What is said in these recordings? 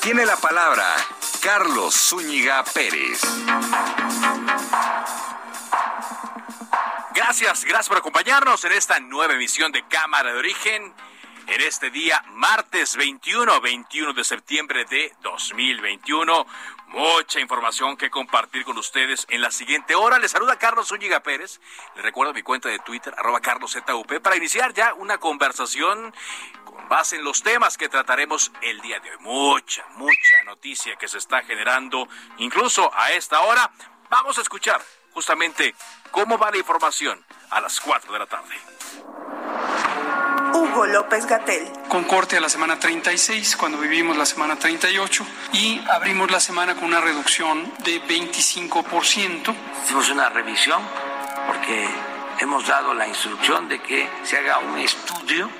tiene la palabra Carlos Zúñiga Pérez. Gracias, gracias por acompañarnos en esta nueva emisión de Cámara de Origen. En este día, martes 21, 21 de septiembre de 2021. Mucha información que compartir con ustedes en la siguiente hora. Les saluda Carlos Zúñiga Pérez. Les recuerdo mi cuenta de Twitter, arroba carloszup, para iniciar ya una conversación con base en los temas que trataremos el día de hoy. Mucha, mucha noticia que se está generando, incluso a esta hora. Vamos a escuchar justamente cómo va la información a las 4 de la tarde. Hugo López Gatel. Con corte a la semana 36, cuando vivimos la semana 38, y abrimos la semana con una reducción de 25%. Hicimos una revisión porque hemos dado la instrucción de que se haga un estudio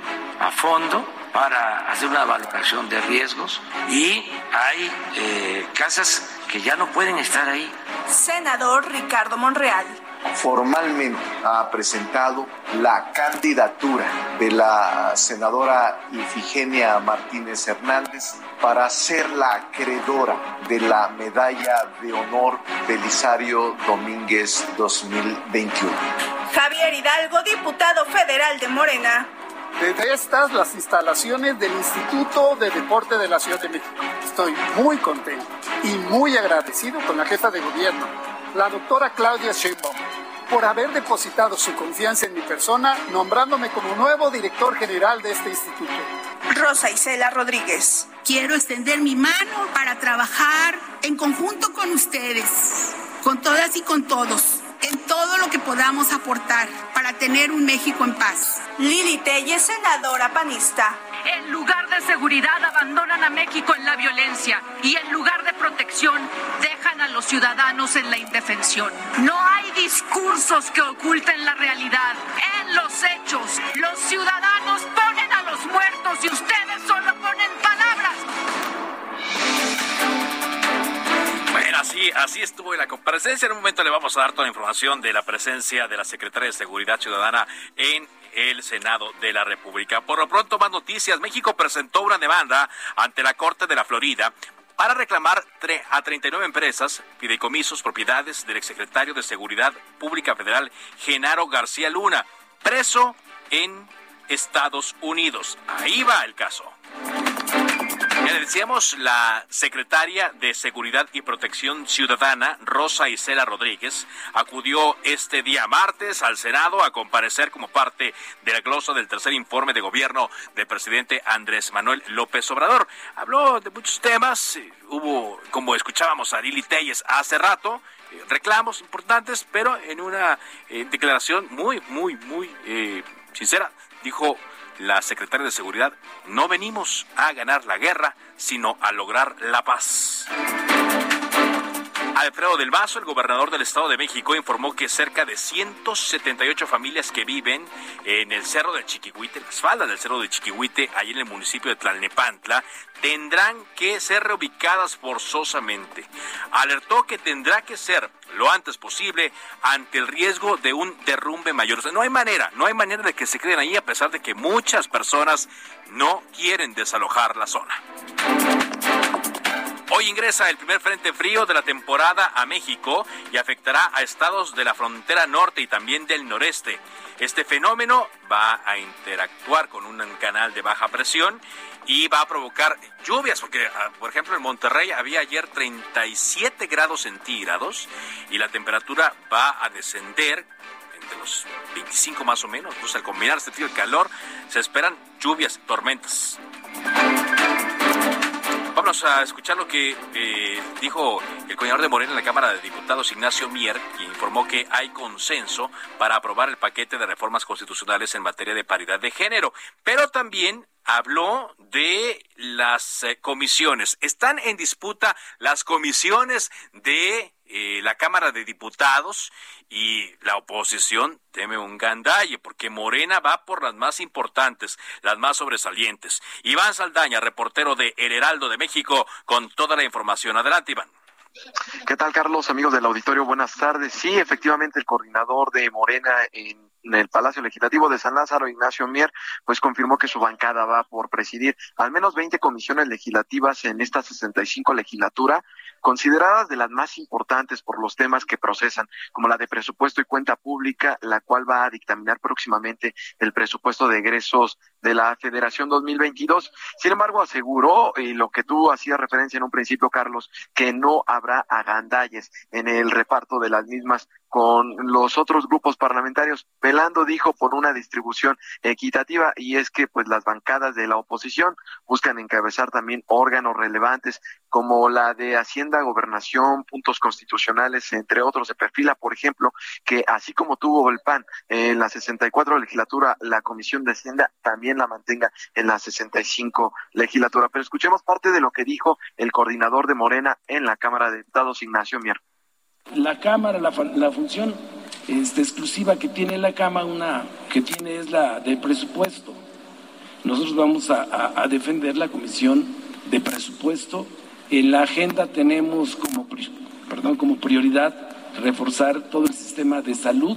a fondo para hacer una valoración de riesgos y hay eh, casas que ya no pueden estar ahí. Senador Ricardo Monreal formalmente ha presentado la candidatura de la senadora Ifigenia Martínez Hernández para ser la acreedora de la medalla de honor Belisario Domínguez 2021. Javier Hidalgo, diputado federal de Morena. Desde estas, las instalaciones del Instituto de Deporte de la Ciudad de México. Estoy muy contento y muy agradecido con la jefa de gobierno, la doctora Claudia Sheinbaum por haber depositado su confianza en mi persona, nombrándome como nuevo director general de este instituto. Rosa Isela Rodríguez. Quiero extender mi mano para trabajar en conjunto con ustedes, con todas y con todos, en todo lo que podamos aportar para tener un México en paz. Lili Telle, senadora panista. En lugar de seguridad abandonan a México en la violencia y en lugar de protección dejan a los ciudadanos en la indefensión. No hay discursos que oculten la realidad. En los hechos, los ciudadanos ponen a los muertos y ustedes solo ponen palabras. Así, así estuvo la comparecencia. En un momento le vamos a dar toda la información de la presencia de la Secretaria de Seguridad Ciudadana en el Senado de la República. Por lo pronto, más noticias. México presentó una demanda ante la Corte de la Florida para reclamar a 39 empresas, fideicomisos, propiedades del exsecretario de Seguridad Pública Federal, Genaro García Luna, preso en Estados Unidos. Ahí va el caso. Ya le decíamos, la secretaria de Seguridad y Protección Ciudadana, Rosa Isela Rodríguez, acudió este día martes al Senado a comparecer como parte de la glosa del tercer informe de gobierno del presidente Andrés Manuel López Obrador. Habló de muchos temas, hubo, como escuchábamos a Lili Telles hace rato, eh, reclamos importantes, pero en una eh, declaración muy, muy, muy eh, sincera, dijo la secretaria de Seguridad, no venimos a ganar la guerra, sino a lograr la paz. Alfredo del Vaso, el gobernador del Estado de México, informó que cerca de 178 familias que viven en el Cerro de Chiquihuite, en las faldas del Cerro de Chiquihuite, ahí en el municipio de Tlalnepantla, tendrán que ser reubicadas forzosamente. Alertó que tendrá que ser lo antes posible ante el riesgo de un derrumbe mayor. No hay manera, no hay manera de que se queden ahí a pesar de que muchas personas no quieren desalojar la zona. Hoy ingresa el primer frente frío de la temporada a México y afectará a estados de la frontera norte y también del noreste. Este fenómeno va a interactuar con un canal de baja presión y va a provocar lluvias, porque ah, por ejemplo en Monterrey había ayer 37 grados centígrados y la temperatura va a descender entre los 25 más o menos. Entonces al combinar este frío y calor se esperan lluvias, tormentas. Vamos a escuchar lo que eh, dijo el coordinador de Morena en la Cámara de Diputados, Ignacio Mier, quien informó que hay consenso para aprobar el paquete de reformas constitucionales en materia de paridad de género, pero también habló de las eh, comisiones. Están en disputa las comisiones de eh, la Cámara de Diputados y la oposición teme un gandalle porque Morena va por las más importantes, las más sobresalientes. Iván Saldaña, reportero de El Heraldo de México, con toda la información. Adelante, Iván. ¿Qué tal, Carlos? Amigos del auditorio, buenas tardes. Sí, efectivamente, el coordinador de Morena en en el Palacio Legislativo de San Lázaro, Ignacio Mier, pues confirmó que su bancada va por presidir al menos 20 comisiones legislativas en esta 65 legislatura, consideradas de las más importantes por los temas que procesan, como la de presupuesto y cuenta pública, la cual va a dictaminar próximamente el presupuesto de egresos de la Federación 2022. Sin embargo, aseguró, y lo que tú hacías referencia en un principio, Carlos, que no habrá agandalles en el reparto de las mismas con los otros grupos parlamentarios. Velando dijo por una distribución equitativa y es que pues las bancadas de la oposición buscan encabezar también órganos relevantes como la de Hacienda, Gobernación, puntos constitucionales, entre otros. Se perfila, por ejemplo, que así como tuvo el PAN en la 64 legislatura, la Comisión de Hacienda también la mantenga en la 65 legislatura. Pero escuchemos parte de lo que dijo el coordinador de Morena en la Cámara de Diputados, Ignacio Mier. La Cámara, la, la función exclusiva que tiene la Cámara, una que tiene es la de presupuesto. Nosotros vamos a, a, defender la comisión de presupuesto. En la agenda tenemos como, perdón, como prioridad reforzar todo el sistema de salud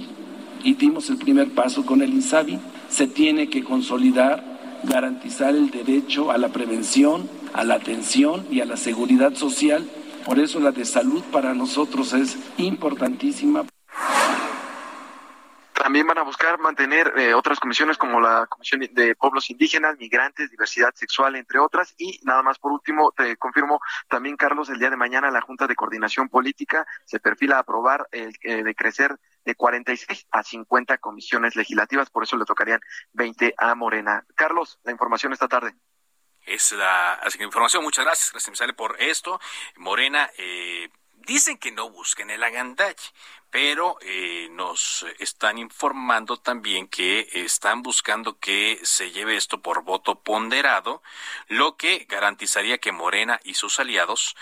y dimos el primer paso con el INSABI. Se tiene que consolidar, garantizar el derecho a la prevención, a la atención y a la seguridad social por eso la de salud para nosotros es importantísima. También van a buscar mantener eh, otras comisiones como la Comisión de Pueblos Indígenas, Migrantes, Diversidad Sexual, entre otras. Y nada más por último, te confirmo también, Carlos, el día de mañana la Junta de Coordinación Política se perfila a aprobar el eh, de crecer de 46 a 50 comisiones legislativas, por eso le tocarían 20 a Morena. Carlos, la información esta tarde es la, información. Muchas gracias, gracias sale por esto. Morena, eh, dicen que no busquen el agandalle, pero eh, nos están informando también que están buscando que se lleve esto por voto ponderado, lo que garantizaría que Morena y sus aliados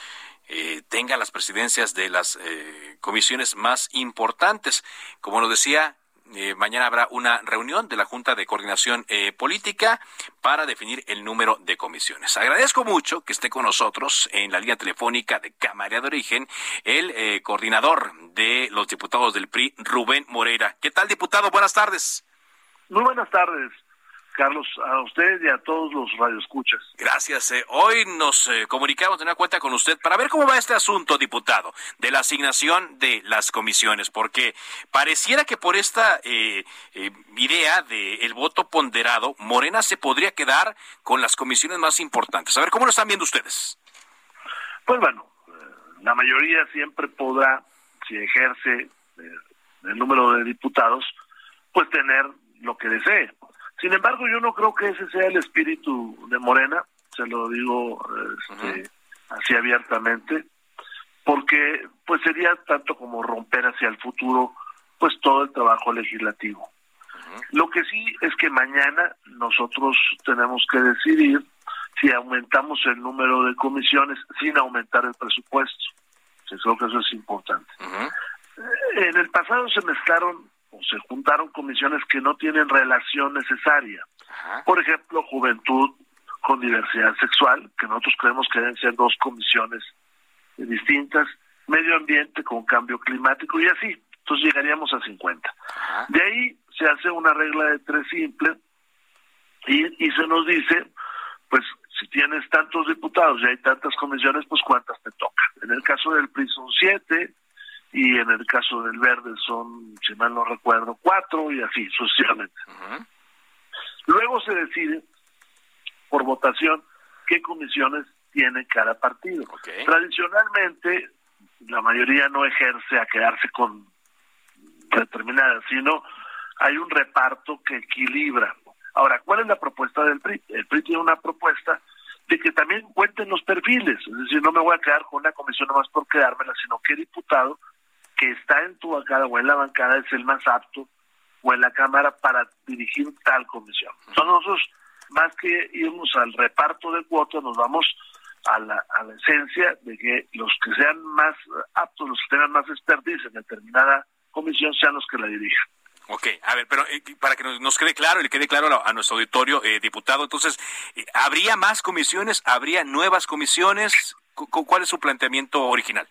eh, tengan las presidencias de las eh, comisiones más importantes. Como lo decía eh, mañana habrá una reunión de la Junta de Coordinación eh, Política para definir el número de comisiones. Agradezco mucho que esté con nosotros en la línea telefónica de Cámara de Origen el eh, coordinador de los diputados del PRI, Rubén Moreira. ¿Qué tal, diputado? Buenas tardes. Muy buenas tardes. Carlos, a usted y a todos los radioescuchas. Gracias. Eh. hoy nos eh, comunicamos de una cuenta con usted para ver cómo va este asunto, diputado, de la asignación de las comisiones, porque pareciera que por esta eh, idea del el voto ponderado, Morena se podría quedar con las comisiones más importantes. A ver, ¿cómo lo están viendo ustedes? Pues bueno, la mayoría siempre podrá, si ejerce el número de diputados, pues tener lo que desee sin embargo, yo no creo que ese sea el espíritu de Morena, se lo digo este, así abiertamente, porque pues sería tanto como romper hacia el futuro pues todo el trabajo legislativo. Lo que sí es que mañana nosotros tenemos que decidir si aumentamos el número de comisiones sin aumentar el presupuesto. Yo creo que eso es importante. En el pasado se mezclaron se juntaron comisiones que no tienen relación necesaria. Por ejemplo, juventud con diversidad sexual, que nosotros creemos que deben ser dos comisiones distintas, medio ambiente con cambio climático y así. Entonces llegaríamos a 50. De ahí se hace una regla de tres simple y, y se nos dice, pues si tienes tantos diputados y hay tantas comisiones, pues cuántas te tocan. En el caso del PRI son siete y en el caso del Verde son, si mal no recuerdo, cuatro y así sucesivamente. Luego se decide por votación qué comisiones tiene cada partido. Tradicionalmente, la mayoría no ejerce a quedarse con determinadas, sino hay un reparto que equilibra. Ahora, ¿cuál es la propuesta del PRI? El PRI tiene una propuesta de que también cuenten los perfiles, es decir, no me voy a quedar con una comisión nomás por quedármela, sino que diputado que está en tu bancada o en la bancada es el más apto o en la Cámara para dirigir tal comisión. Entonces nosotros, más que irnos al reparto de cuotas, nos vamos a la, a la esencia de que los que sean más aptos, los que tengan más expertise en determinada comisión, sean los que la dirijan. Ok, a ver, pero eh, para que nos, quede claro y le quede claro a, nuestro auditorio, eh, diputado, entonces, eh, ¿habría más comisiones? ¿Habría nuevas comisiones? ¿Cuál es su planteamiento original?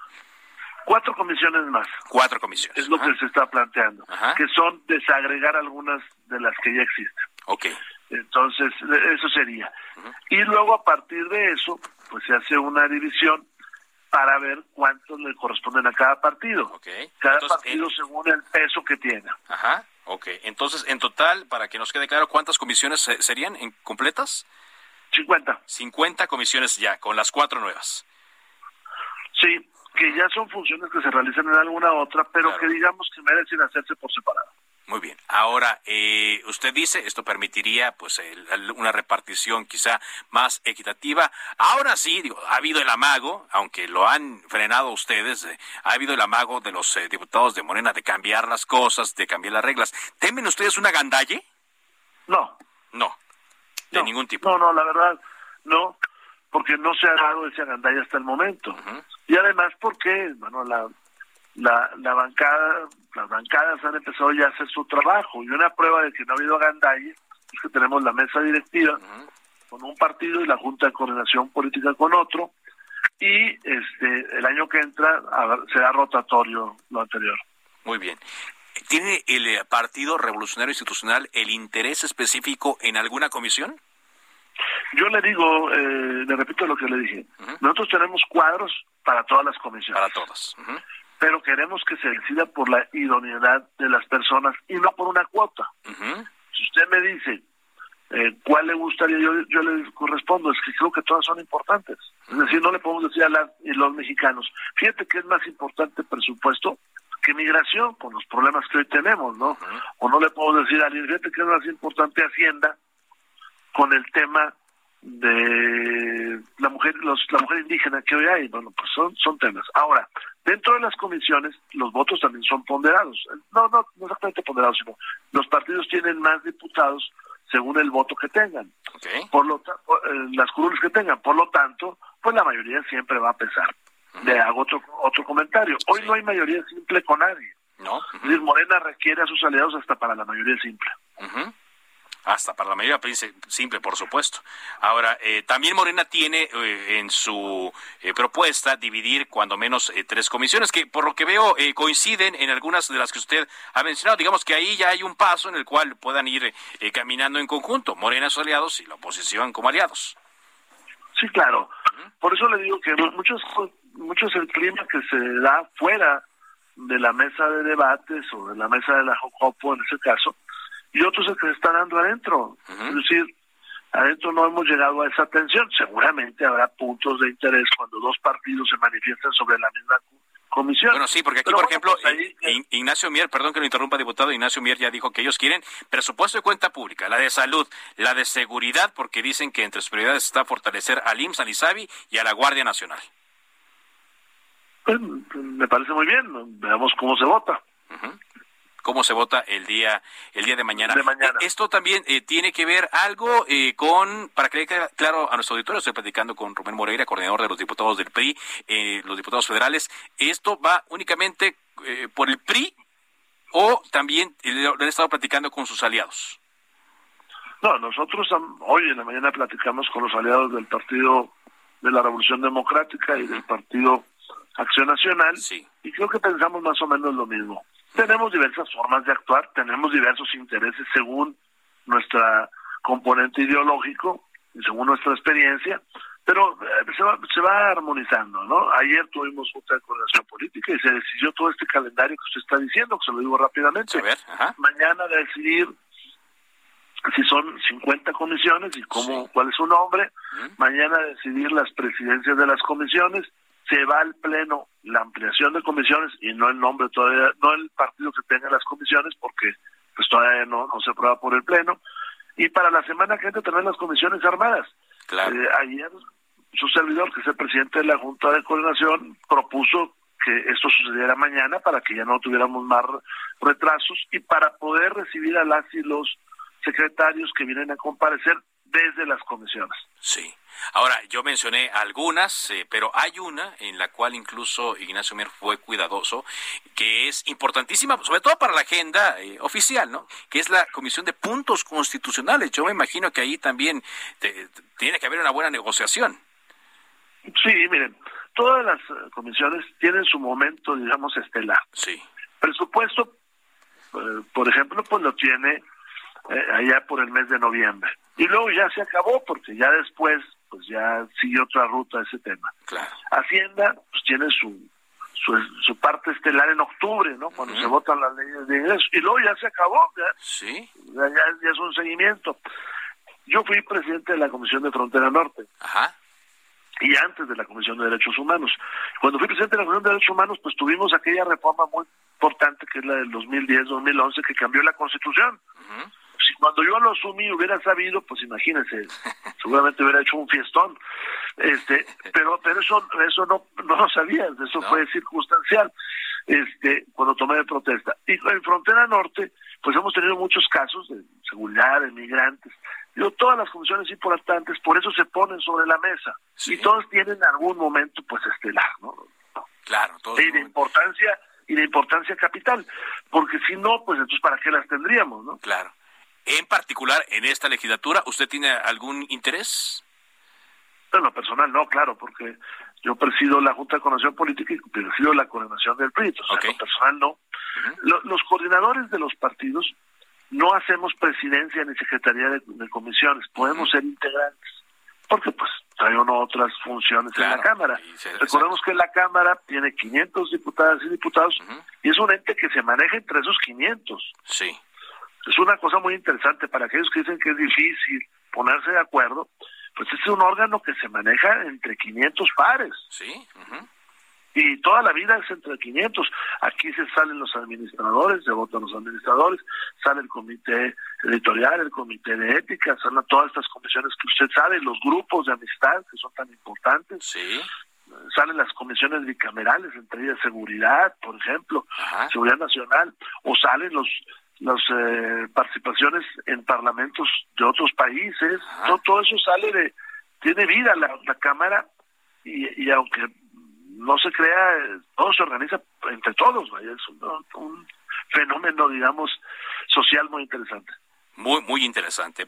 Cuatro comisiones más. Cuatro comisiones. Es lo que se está planteando, que son desagregar algunas de las que ya existen. Ok. Entonces, eso sería. Y luego a partir de eso, pues se hace una división para ver cuántos le corresponden a cada partido. Okay. Cada partido según el peso que tiene. Ajá, ok. Entonces, en total, para que nos quede claro, ¿cuántas comisiones serían en completas? 50. 50 comisiones ya, con las cuatro nuevas. Sí, que ya son funciones que se realizan en alguna otra, pero que digamos que merecen hacerse por separado. Muy bien. Ahora, eh, usted dice, esto permitiría pues una repartición quizá más equitativa. Ahora sí, digo, ha habido el amago, aunque lo han frenado ustedes, eh, ha habido el amago de los eh, diputados de Morena de cambiar las cosas, de cambiar las reglas. ¿Temen ustedes una gandalle? No. No. De ningún tipo. No, no, la verdad, no, porque no se ha dado ese gandalle hasta el momento. Y además porque, bueno, la, la, la bancada, las bancadas han empezado ya a hacer su trabajo y una prueba de que no ha habido gandalle es que tenemos la mesa directiva con un partido y la Junta de Coordinación Política con otro y este el año que entra será rotatorio lo anterior. Muy bien. ¿Tiene el eh, Partido Revolucionario Institucional el interés específico en alguna comisión? Yo le digo, eh, le repito lo que le dije. Nosotros tenemos cuadros para todas las comisiones. Para todas pero queremos que se decida por la idoneidad de las personas y no por una cuota. Si usted me dice eh, cuál le gustaría, yo, yo le correspondo, es que creo que todas son importantes. Es decir, no le podemos decir a los mexicanos, fíjate que es más importante presupuesto que migración, con los problemas que hoy tenemos, ¿no? O no le puedo decir a alguien, fíjate que es más importante Hacienda con el tema de la mujer los, la mujer indígena que hoy hay bueno pues son son temas. Ahora dentro de las comisiones los votos también son ponderados. No no no exactamente ponderados sino los partidos tienen más diputados según el voto que tengan. Por lo eh, las curules que tengan. Por lo tanto pues la mayoría siempre va a pesar. Le hago otro otro comentario. Hoy no hay mayoría simple con nadie. No. Morena requiere a sus aliados hasta para la mayoría simple hasta para la mayoría simple, por supuesto. Ahora, eh, también Morena tiene eh, en su eh, propuesta dividir cuando menos tres comisiones, que por lo que veo coinciden en algunas de las que usted ha mencionado. Digamos que ahí ya hay un paso en el cual puedan ir caminando en conjunto, Morena sus aliados y la oposición como aliados. Sí, claro. Por eso le digo que muchos, muchos el clima que se da fuera de la mesa de debates o de la mesa de la Jocopo en ese caso, y otros es que se están dando adentro. Es decir, adentro no hemos llegado a esa tensión. Seguramente habrá puntos de interés cuando dos partidos se manifiestan sobre la misma comisión. Bueno, sí, porque aquí, por ejemplo, pues Ignacio Mier, perdón que lo interrumpa, diputado, Ignacio Mier ya dijo que ellos quieren presupuesto de cuenta pública, la de salud, la de seguridad, porque dicen que entre sus prioridades está fortalecer al IMSS, al ISABI y a la Guardia Nacional. Pues, me parece muy bien, veamos cómo se vota cómo se vota el día el día de mañana. Esto también eh, tiene que ver algo eh, con, para que quede claro a nuestro auditorio, estoy platicando con Rubén Moreira, coordinador de los diputados del PRI, eh, los diputados federales. ¿Esto va únicamente por el PRI o también le han estado platicando con sus aliados? No, nosotros hoy en la mañana platicamos con los aliados del Partido de la Revolución Democrática y del Partido Acción Nacional y creo que pensamos más o menos lo mismo. Tenemos diversas formas de actuar, tenemos diversos intereses según nuestra componente ideológico según nuestra experiencia, pero eh, se, va, se va armonizando, ¿no? Ayer tuvimos de coordinación política y se decidió todo este calendario que usted está diciendo, que se lo digo rápidamente. Mañana decidir si son 50 comisiones y cómo, cuál es su nombre. Mañana decidir las presidencias de las comisiones. Se va al pleno la ampliación de comisiones y no el nombre todavía, no el partido que tenga las comisiones porque pues todavía no, no se aprueba por el pleno. Y para la semana que entra también las comisiones armadas. Eh, ayer su servidor, que es el presidente de la Junta de Coordinación, propuso que esto sucediera mañana para que ya no tuviéramos más retrasos y para poder recibir a las y los secretarios que vienen a comparecer desde las comisiones. Sí. Ahora, yo mencioné algunas, eh, pero hay una en la cual incluso Ignacio Mier fue cuidadoso, que es importantísima, sobre todo para la agenda eh, oficial, ¿no? Que es la Comisión de Puntos Constitucionales. Yo me imagino que ahí también tiene que haber una buena negociación. Sí, miren, todas las eh, comisiones tienen su momento, digamos, estelar. Sí. Presupuesto, por ejemplo, pues lo tiene allá por el mes de noviembre. Y luego ya se acabó, porque ya después pues ya sigue otra ruta ese tema. Hacienda pues tiene su, su, parte estelar en octubre, ¿no? Cuando se votan las leyes de ingreso. Y luego ya se acabó, ya, ¿Sí? ya, es un seguimiento. Yo fui presidente de la Comisión de Frontera Norte. Ajá. Y antes de la Comisión de Derechos Humanos. Cuando fui presidente de la Comisión de Derechos Humanos, pues tuvimos aquella reforma muy importante que es la del 2010-2011 que cambió la Constitución si cuando yo lo asumí hubiera sabido, pues imagínense, seguramente hubiera hecho un fiestón. Este, pero pero eso eso no no lo sabía, eso fue circunstancial. Este, cuando tomé de protesta. Y en frontera norte, pues hemos tenido muchos casos de seguridad, de migrantes. Digo, todas las funciones importantes, por eso se ponen sobre la mesa. Y todos tienen algún momento, pues, estelar, ¿no? Claro, todos. Y de importancia, y de importancia capital. Porque si no, pues entonces, ¿para qué las tendríamos, no? Claro. En particular, en esta legislatura, ¿usted tiene algún interés? En lo personal, no, claro, porque yo presido la Junta de Coordinación Política y presido la coordinación del PRI. O sea, en lo personal, no. los coordinadores de los partidos no hacemos presidencia ni secretaría de, comisiones, podemos ser integrantes, porque pues trae uno otras funciones en la Cámara. Recordemos que la Cámara tiene 500 diputadas y diputados y es un ente que se maneja entre esos 500. Sí es una cosa muy interesante para aquellos que dicen que es difícil ponerse de acuerdo, pues es un órgano que se maneja entre 500 pares. Sí. Y toda la vida es entre 500. Aquí se salen los administradores, se votan los administradores, sale el comité editorial, el comité de ética, salen todas estas comisiones que usted sabe, los grupos de amistad que son tan importantes. Sí salen las comisiones bicamerales, entre ellas seguridad, por ejemplo, seguridad nacional, o salen los las eh, participaciones en parlamentos de otros países, todo, eso sale de, tiene vida la, la Cámara y, aunque no se crea, todo se organiza entre todos, es un fenómeno, digamos, social muy interesante. Muy, muy interesante.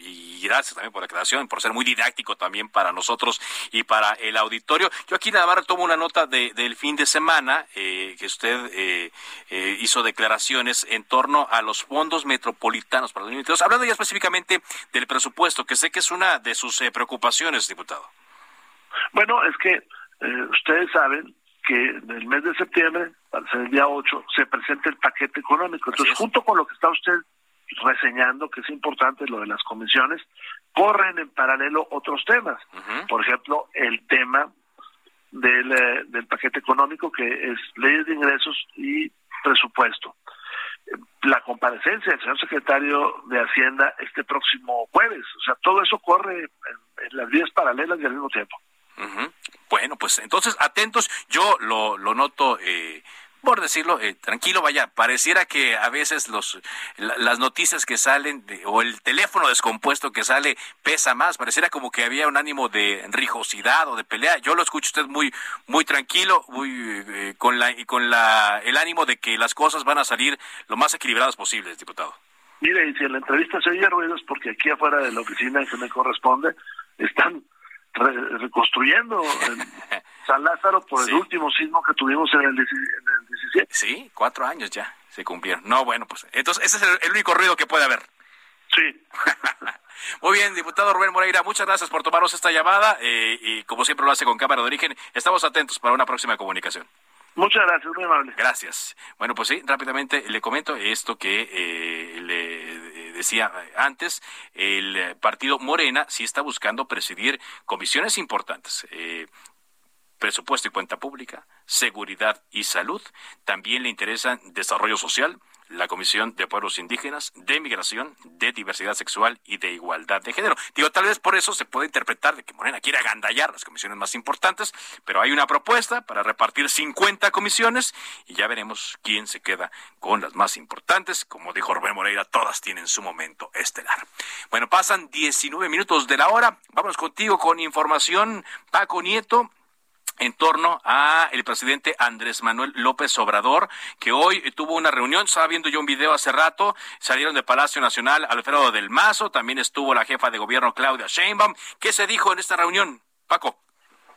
Y gracias también por la creación, por ser muy didáctico también para nosotros y para el auditorio. Yo aquí nada más tomo una nota de, del fin de semana eh, que usted eh, eh, hizo declaraciones en torno a los fondos metropolitanos para 2022. Hablando ya específicamente del presupuesto, que sé que es una de sus preocupaciones, diputado. Bueno, es que ustedes saben que en el mes de septiembre, para ser el día 8, se presenta el paquete económico. Entonces, junto con lo que está usted reseñando que es importante lo de las comisiones, corren en paralelo otros temas. Por ejemplo, el tema del, eh, del paquete económico que es leyes de ingresos y presupuesto. La comparecencia del señor secretario de Hacienda este próximo jueves. O sea, todo eso corre en, las vías paralelas y al mismo tiempo. Bueno, pues entonces atentos. Yo lo, lo noto. Eh, por decirlo eh, tranquilo, vaya, pareciera que a veces los las noticias que salen o el teléfono descompuesto que sale pesa más, pareciera como que había un ánimo de rijosidad o de pelea. Yo lo escucho usted muy muy tranquilo, muy eh, con la y con la el ánimo de que las cosas van a salir lo más equilibradas posibles, diputado. Mire, y si en la entrevista se oye ruidos porque aquí afuera de la oficina que me corresponde están reconstruyendo San Lázaro por el último sismo que tuvimos en el, 17. Sí, cuatro años ya se cumplieron. No, bueno, pues entonces ese es el, único ruido que puede haber. Sí. Muy bien, diputado Rubén Moreira, muchas gracias por tomarnos esta llamada eh, y como siempre lo hace con cámara de origen, estamos atentos para una próxima comunicación. Muchas gracias, muy amable. Gracias. Bueno, pues sí, rápidamente le comento esto que eh, le decía antes, el partido Morena sí está buscando presidir comisiones importantes. Eh, presupuesto y cuenta pública, seguridad y salud. También le interesa desarrollo social, la Comisión de Pueblos Indígenas, de Migración, de Diversidad Sexual y de Igualdad de Género. Digo, tal vez por eso se puede interpretar de que Morena quiere agandallar las comisiones más importantes, pero hay una propuesta para repartir 50 comisiones y ya veremos quién se queda con las más importantes. Como dijo Rubén Moreira, todas tienen su momento estelar. Bueno, pasan 19 minutos de la hora. Vamos contigo con información, Paco Nieto en torno a el presidente Andrés Manuel López Obrador, que hoy tuvo una reunión, estaba viendo yo un video hace rato, salieron del Palacio Nacional Alfredo del Mazo, también estuvo la jefa de gobierno Claudia Sheinbaum. ¿Qué se dijo en esta reunión, Paco?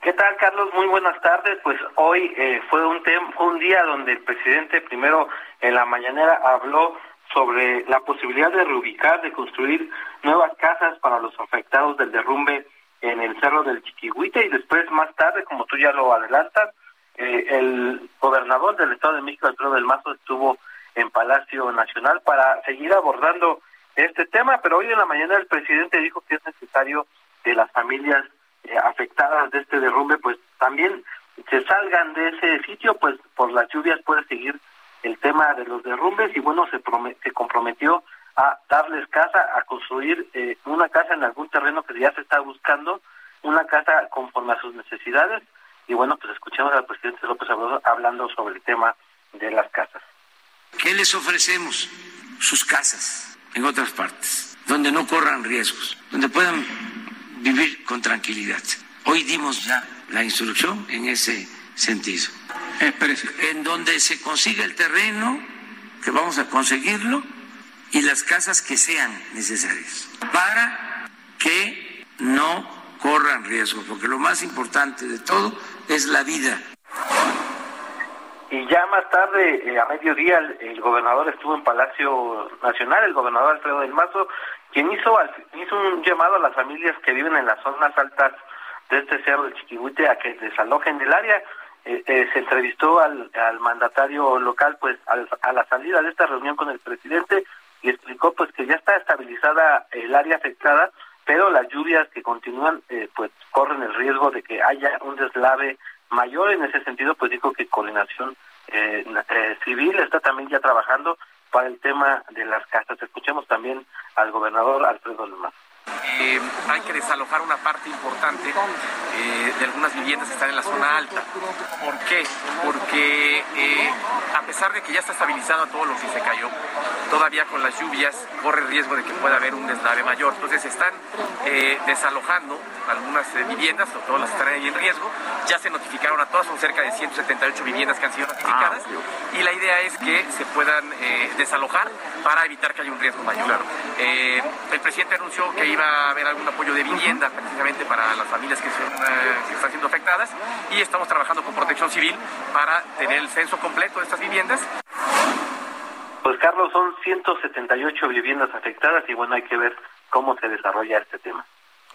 ¿Qué tal, Carlos? Muy buenas tardes. Pues hoy eh, fue un, un día donde el presidente primero en la mañanera habló sobre la posibilidad de reubicar, de construir nuevas casas para los afectados del derrumbe en el Cerro del Chiquihuite y después más tarde, como tú ya lo adelantas, eh, el gobernador del Estado de México, Alfredo del Mazo, estuvo en Palacio Nacional para seguir abordando este tema, pero hoy en la mañana el presidente dijo que es necesario que las familias eh, afectadas de este derrumbe pues también se salgan de ese sitio, pues por las lluvias puede seguir el tema de los derrumbes y bueno, se, se comprometió a darles casa, a construir eh, una casa en algún terreno que ya se está buscando, una casa conforme a sus necesidades. Y bueno, pues escuchemos al presidente López Obrador hablando sobre el tema de las casas. ¿Qué les ofrecemos? Sus casas en otras partes, donde no corran riesgos, donde puedan vivir con tranquilidad. Hoy dimos ya la instrucción en ese sentido. En donde se consiga el terreno, que vamos a conseguirlo, y las casas que sean necesarias para que no corran riesgo, porque lo más importante de todo es la vida. Y ya más tarde, eh, a mediodía, el, gobernador estuvo en Palacio Nacional, el gobernador Alfredo del Mazo, quien hizo, hizo un llamado a las familias que viven en las zonas altas de este cerro de Chiquihuite a que desalojen el área. Eh, eh, se entrevistó al, al mandatario local, pues a la salida de esta reunión con el presidente, y explicó pues que ya está estabilizada el área afectada, pero las lluvias que continúan eh, pues corren el riesgo de que haya un deslave mayor en ese sentido, pues dijo que coordinación eh, eh, civil está también ya trabajando para el tema de las casas. Escuchemos también al gobernador Alfredo Lemás. Eh, hay que desalojar una parte importante eh, de algunas viviendas que están en la zona alta. ¿Por qué? Porque eh, a pesar de que ya está estabilizado todo lo que se cayó, todavía con las lluvias corre el riesgo de que pueda haber un deslave mayor. Entonces están desalojando algunas viviendas, o todas las están ahí en riesgo. Ya se notificaron a todas, son cerca de 178 viviendas que han sido notificadas. Ah, y la idea es que se puedan desalojar para evitar que haya un riesgo mayor. el presidente anunció que iba a haber algún apoyo de vivienda precisamente para las familias que, son, eh, que están siendo afectadas y estamos trabajando con Protección Civil para tener el censo completo de estas viviendas. Pues Carlos, son 178 viviendas afectadas y bueno, hay que ver cómo se desarrolla este tema.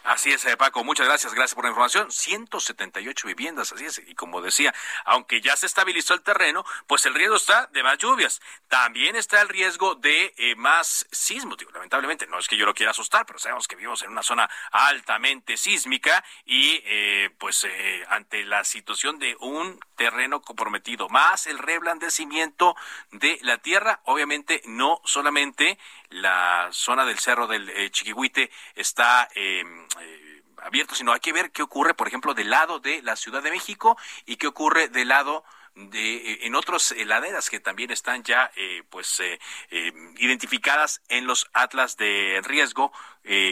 Así es, eh, Paco, muchas gracias, gracias por la información. 178 viviendas, así es. Y como decía, aunque ya se estabilizó el terreno, pues el riesgo está de más lluvias. También está el riesgo de eh, más sismos. lamentablemente, no es que yo lo quiera asustar, pero sabemos que vivimos en una zona altamente sísmica y eh, pues ante la situación de un terreno comprometido, más el reblandecimiento de la tierra, obviamente no solamente la zona del cerro del Chiquihuite está em, eh, abierto, sino hay que ver qué ocurre, por ejemplo, del lado de la Ciudad de México y qué ocurre del lado de eh, en otras laderas que también están ya eh, pues identificadas en los atlas de riesgo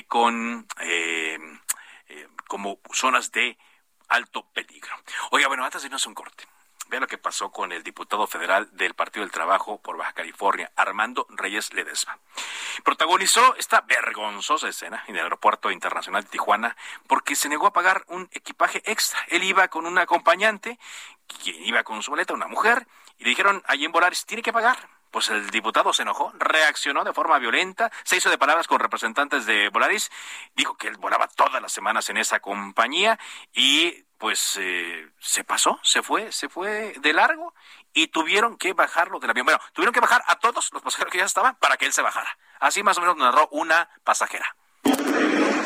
con como zonas de alto peligro. Oiga, bueno, antes de irnos un corte. Vea lo que pasó con el diputado federal del Partido del Trabajo por Baja California, Armando Reyes Ledesma. Protagonizó esta vergonzosa escena en el aeropuerto internacional de Tijuana porque se negó a pagar un equipaje extra. Él iba con un acompañante, quien iba con su maleta, una mujer, y le dijeron allí en Volaris, tiene que pagar pues el diputado se enojó, reaccionó de forma violenta, se hizo de palabras con representantes de Volaris, dijo que él volaba todas las semanas en esa compañía y pues eh, se pasó, se fue, se fue de largo y tuvieron que bajarlo del avión. Bueno, tuvieron que bajar a todos los pasajeros que ya estaban para que él se bajara. Así más o menos narró una pasajera.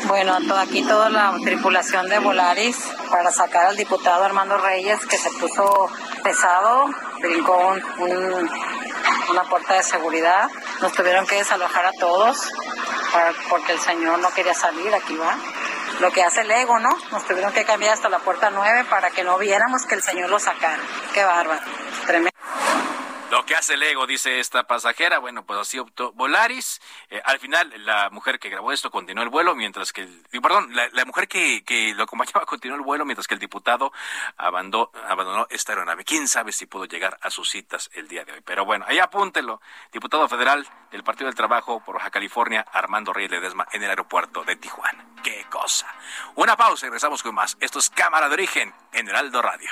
Bueno, aquí toda la tripulación de Volaris para sacar al diputado Armando Reyes que se puso pesado, brincó un, una puerta de seguridad. Nos tuvieron que desalojar a todos porque el señor no quería salir, aquí va. Lo que hace el ego, ¿no? Nos tuvieron que cambiar hasta la puerta 9 para que no viéramos que el señor lo sacara. Qué bárbaro, tremendo. Lo que hace el ego, dice esta pasajera, bueno, pues así optó Volaris. Eh, al final, la mujer que grabó esto continuó el vuelo, mientras que, el, perdón, la, mujer que, que, lo acompañaba continuó el vuelo, mientras que el diputado abandonó, abandonó esta aeronave. ¿Quién sabe si pudo llegar a sus citas el día de hoy? Pero bueno, ahí apúntelo. Diputado federal del Partido del Trabajo por Baja California, Armando Reyes Ledesma, en el aeropuerto de Tijuana. ¡Qué cosa! Una pausa y regresamos con más. Esto es Cámara de Origen en Heraldo Radio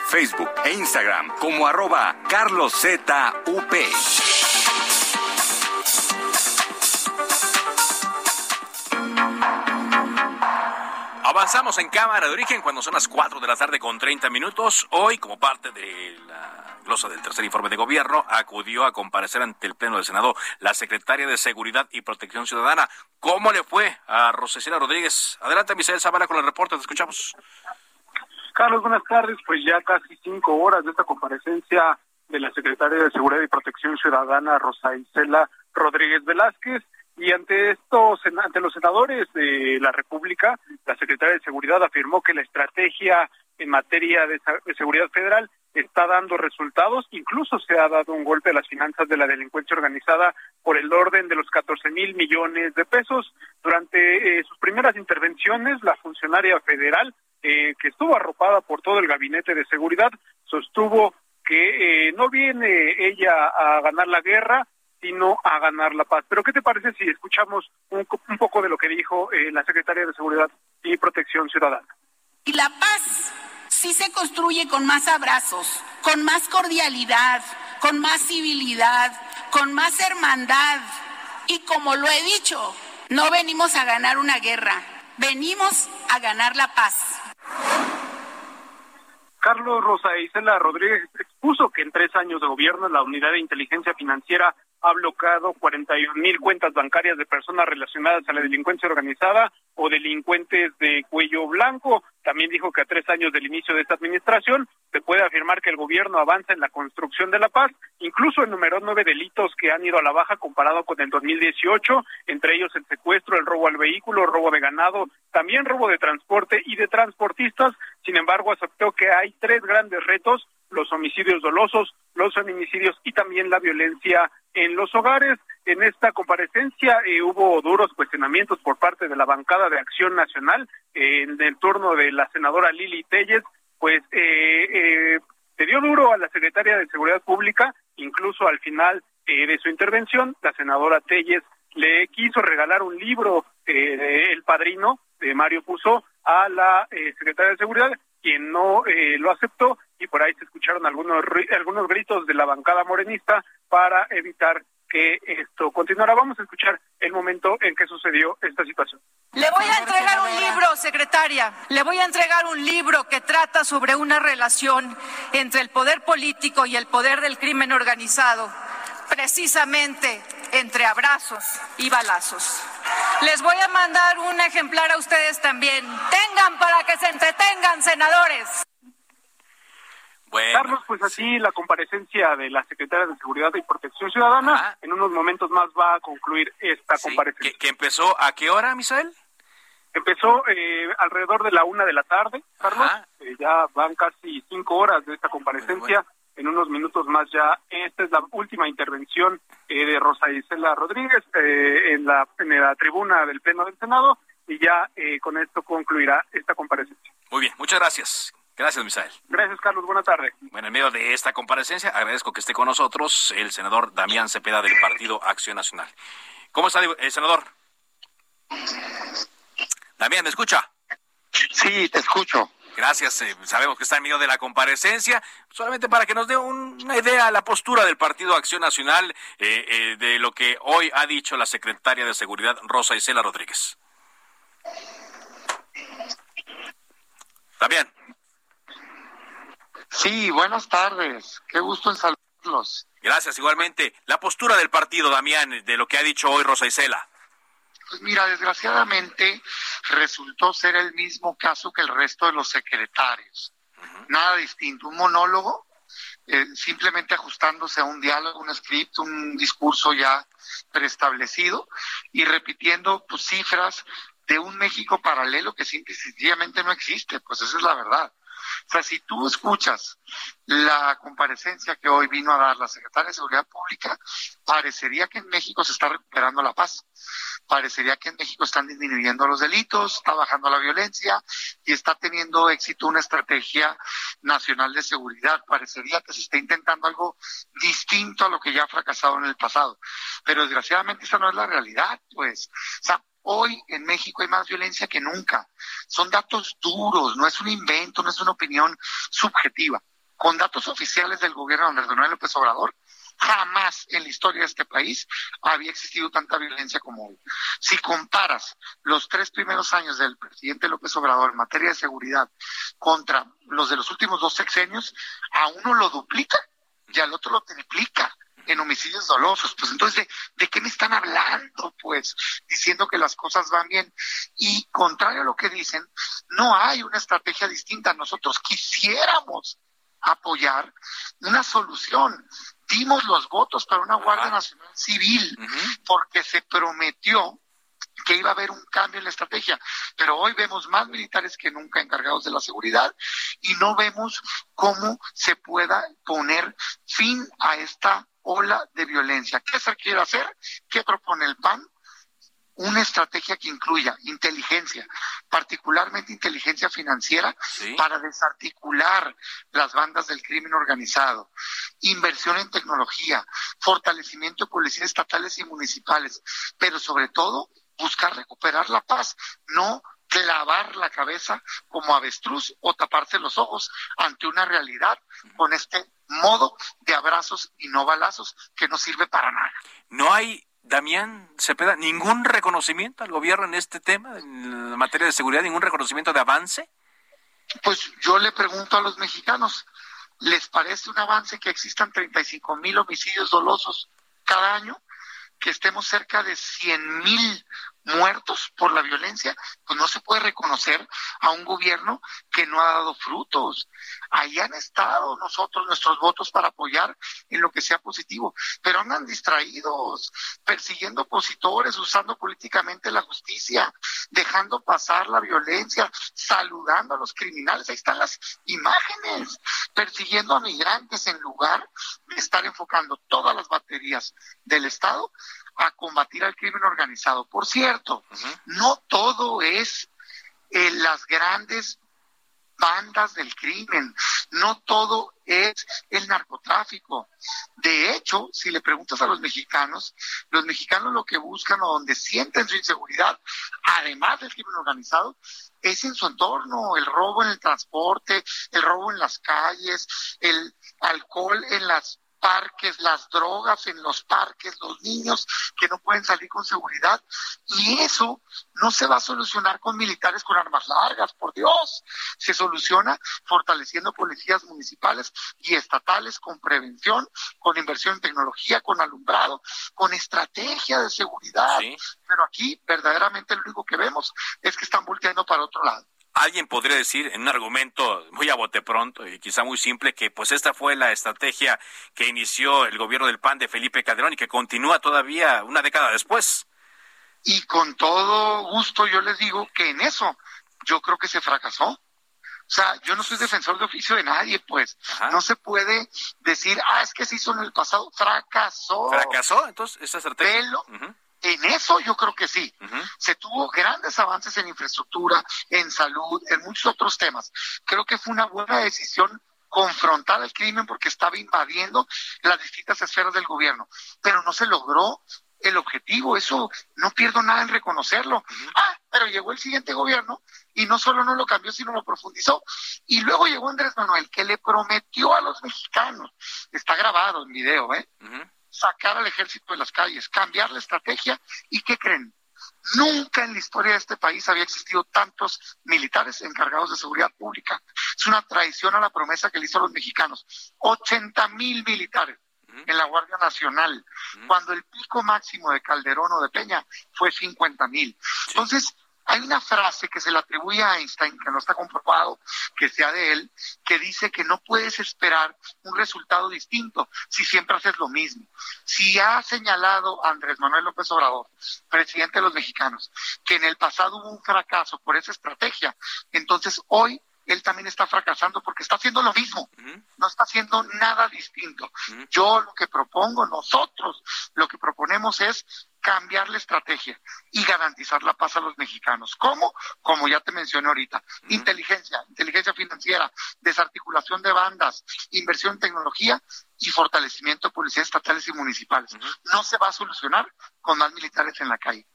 Facebook e Instagram como arroba carloszup. Avanzamos en cámara de origen cuando son las 4 de la tarde con 30 minutos. Hoy, como parte de la glosa del tercer informe de gobierno, acudió a comparecer ante el Pleno del Senado la secretaria de Seguridad y Protección Ciudadana. ¿Cómo le fue a Rosecina Rodríguez? Adelante, Misael Zavala, con el reporte. Te escuchamos. Carlos, buenas tardes. Pues ya casi cinco horas de esta comparecencia de la secretaria de Seguridad y Protección Ciudadana, Rosa Isela Rodríguez Velázquez. Y ante estos, ante los senadores de la República, la secretaria de Seguridad afirmó que la estrategia en materia de, seguridad federal está dando resultados. Incluso se ha dado un golpe a las finanzas de la delincuencia organizada por el orden de los 14 mil millones de pesos. Durante eh, sus primeras intervenciones, la funcionaria federal eh, que estuvo arropada por todo el gabinete de seguridad, sostuvo que eh, no viene ella a ganar la guerra, sino a ganar la paz. Pero ¿qué te parece si escuchamos un, poco de lo que dijo eh, la secretaria de Seguridad y Protección Ciudadana? Y la paz sí se construye con más abrazos, con más cordialidad, con más civilidad, con más hermandad. Y como lo he dicho, no venimos a ganar una guerra, venimos a ganar la paz. Carlos Rosa Isela Rodríguez expuso que en tres años de gobierno la unidad de inteligencia financiera ha bloqueado 41 mil cuentas bancarias de personas relacionadas a la delincuencia organizada o delincuentes de cuello blanco. También dijo que a tres años del inicio de esta administración se puede afirmar que el gobierno avanza en la construcción de la paz. Incluso enumeró nueve delitos que han ido a la baja comparado con el 2018, entre ellos el secuestro, el robo al vehículo, robo de ganado, también robo de transporte y de transportistas. Sin embargo, aceptó que hay tres grandes retos los homicidios dolosos, los feminicidios y también la violencia en los hogares. En esta comparecencia eh, hubo duros cuestionamientos por parte de la bancada de Acción Nacional en el turno de la senadora Lili Telles, pues eh, eh, se dio duro a la secretaria de Seguridad Pública, incluso al final de su intervención, la senadora Telles le quiso regalar un libro El Padrino de Mario Puso a la secretaria de Seguridad, quien no lo aceptó y por ahí se escucharon algunos algunos gritos de la bancada morenista para evitar que esto continuara. Vamos a escuchar el momento en que sucedió esta situación. Le voy a entregar un libro, secretaria. Le voy a entregar un libro que trata sobre una relación entre el poder político y el poder del crimen organizado, precisamente entre abrazos y balazos. Les voy a mandar un ejemplar a ustedes también. Tengan senadores. Bueno. Carlos, pues así la comparecencia de la secretaria de Seguridad y Protección Ciudadana en unos momentos más va a concluir esta comparecencia. ¿Que, empezó a qué hora, Misael? Empezó eh, alrededor de la una de la tarde, Carlos. Eh, ya van casi cinco horas de esta comparecencia. En unos minutos más ya, esta es la última intervención eh, de Rosa Isela Rodríguez en, la, en la tribuna del Pleno del Senado y ya con esto concluirá esta comparecencia. Muy bien, muchas gracias. Gracias, Misael. Gracias, Carlos. Buenas tardes. Bueno, en medio de esta comparecencia, agradezco que esté con nosotros el senador Damián Cepeda del Partido Acción Nacional. ¿Cómo está el eh, senador? Damián, ¿me escucha? Sí, te escucho. Gracias. Eh, sabemos que está en medio de la comparecencia. Solamente para que nos dé una idea la postura del Partido Acción Nacional eh, de lo que hoy ha dicho la secretaria de Seguridad, Rosa Isela Rodríguez. Damián. Sí, buenas tardes. Qué gusto en saludarlos. Gracias, igualmente. La postura del partido, Damián, de lo que ha dicho hoy Rosa Isela. Pues mira, desgraciadamente resultó ser el mismo caso que el resto de los secretarios. Nada distinto, un monólogo, eh, simplemente ajustándose a un diálogo, un script, un discurso ya preestablecido y repitiendo pues, cifras de un México paralelo que sencillamente no existe, pues esa es la verdad. O sea, si tú escuchas la comparecencia que hoy vino a dar la secretaria de Seguridad Pública, parecería que en México se está recuperando la paz. Parecería que en México están disminuyendo los delitos, está bajando la violencia y está teniendo éxito una estrategia nacional de seguridad. Parecería que se está intentando algo distinto a lo que ya ha fracasado en el pasado. Pero desgraciadamente esa no es la realidad, pues. O sea, Hoy en México hay más violencia que nunca. Son datos duros, no es un invento, no es una opinión subjetiva. Con datos oficiales del gobierno de Andrés Manuel López Obrador, jamás en la historia de este país había existido tanta violencia como hoy. Si comparas los tres primeros años del presidente López Obrador en materia de seguridad contra los de los últimos dos sexenios, a uno lo duplica y al otro lo triplica en homicidios dolosos. Pues entonces, ¿de, qué me están hablando? Pues diciendo que las cosas van bien. Y contrario a lo que dicen, no hay una estrategia distinta. Nosotros quisiéramos apoyar una solución. Dimos los votos para una Guardia Nacional Civil porque se prometió que iba a haber un cambio en la estrategia, pero hoy vemos más militares que nunca encargados de la seguridad y no vemos cómo se pueda poner fin a esta ola de violencia. ¿Qué se quiere hacer? ¿Qué propone el PAN? Una estrategia que incluya inteligencia, particularmente inteligencia financiera, para desarticular las bandas del crimen organizado, inversión en tecnología, fortalecimiento de policías estatales y municipales, pero sobre todo buscar recuperar la paz, no clavar la cabeza como avestruz o taparse los ojos ante una realidad con este modo de abrazos y no balazos que no sirve para nada. No hay, Damián Cepeda, ningún reconocimiento al gobierno en este tema, en materia de seguridad, ningún reconocimiento de avance. Pues yo le pregunto a los mexicanos, ¿les parece un avance que existan 35 mil homicidios dolosos cada año? que estemos cerca de 100 mil muertos por la violencia, pues no se puede reconocer a un gobierno que no ha dado frutos. Ahí han estado nosotros, nuestros votos para apoyar en lo que sea positivo, pero andan distraídos, persiguiendo opositores, usando políticamente la justicia, dejando pasar la violencia, saludando a los criminales. Ahí están las imágenes, persiguiendo a migrantes en lugar de estar enfocando todas las baterías del Estado a combatir al crimen organizado. Por cierto, no todo es eh, las grandes bandas del crimen, no todo es el narcotráfico. De hecho, si le preguntas a los mexicanos, los mexicanos lo que buscan o donde sienten su inseguridad, además del crimen organizado, es en su entorno, el robo en el transporte, el robo en las calles, el alcohol en las parques, las drogas en los parques, los niños que no pueden salir con seguridad. Y eso no se va a solucionar con militares con armas largas, por Dios. Se soluciona fortaleciendo policías municipales y estatales con prevención, con inversión en tecnología, con alumbrado, con estrategia de seguridad. Pero aquí verdaderamente lo único que vemos es que están volteando para otro lado alguien podría decir en un argumento muy a bote pronto y quizá muy simple que pues esta fue la estrategia que inició el gobierno del PAN de Felipe Calderón y que continúa todavía una década después. Y con todo gusto yo les digo que en eso yo creo que se fracasó. O sea, yo no soy defensor de oficio de nadie, pues. No se puede decir, ah, es que se hizo en el pasado. Fracasó. ¿Fracasó? Entonces, esa estrategia. En eso yo creo que sí. Se tuvo grandes avances en infraestructura, en salud, en muchos otros temas. Creo que fue una buena decisión confrontar el crimen porque estaba invadiendo las distintas esferas del gobierno, pero no se logró el objetivo, eso no pierdo nada en reconocerlo. Ah, pero llegó el siguiente gobierno y no solo no lo cambió, sino lo profundizó. Y luego llegó Andrés Manuel, que le prometió a los mexicanos, está grabado en video, ¿eh? Sacar al ejército de las calles, cambiar la estrategia y ¿qué creen? Nunca en la historia de este país había existido tantos militares encargados de seguridad pública. Es una traición a la promesa que le hizo a los mexicanos. 80 mil militares en la Guardia Nacional, cuando el pico máximo de Calderón o de Peña fue 50 mil. Entonces, hay una frase que se le atribuye a Einstein, que no está comprobado que sea de él, que dice que no puedes esperar un resultado distinto si siempre haces lo mismo. Si ha señalado Andrés Manuel López Obrador, presidente de los mexicanos, que en el pasado hubo un fracaso por esa estrategia, entonces hoy él también está fracasando porque está haciendo lo mismo, no está haciendo nada distinto. Yo lo que propongo, nosotros lo que proponemos es cambiar la estrategia y garantizar la paz a los mexicanos. ¿Cómo? Como ya te mencioné ahorita, inteligencia, inteligencia financiera, desarticulación de bandas, inversión en tecnología y fortalecimiento de policías estatales y municipales. No se va a solucionar con más militares en la calle.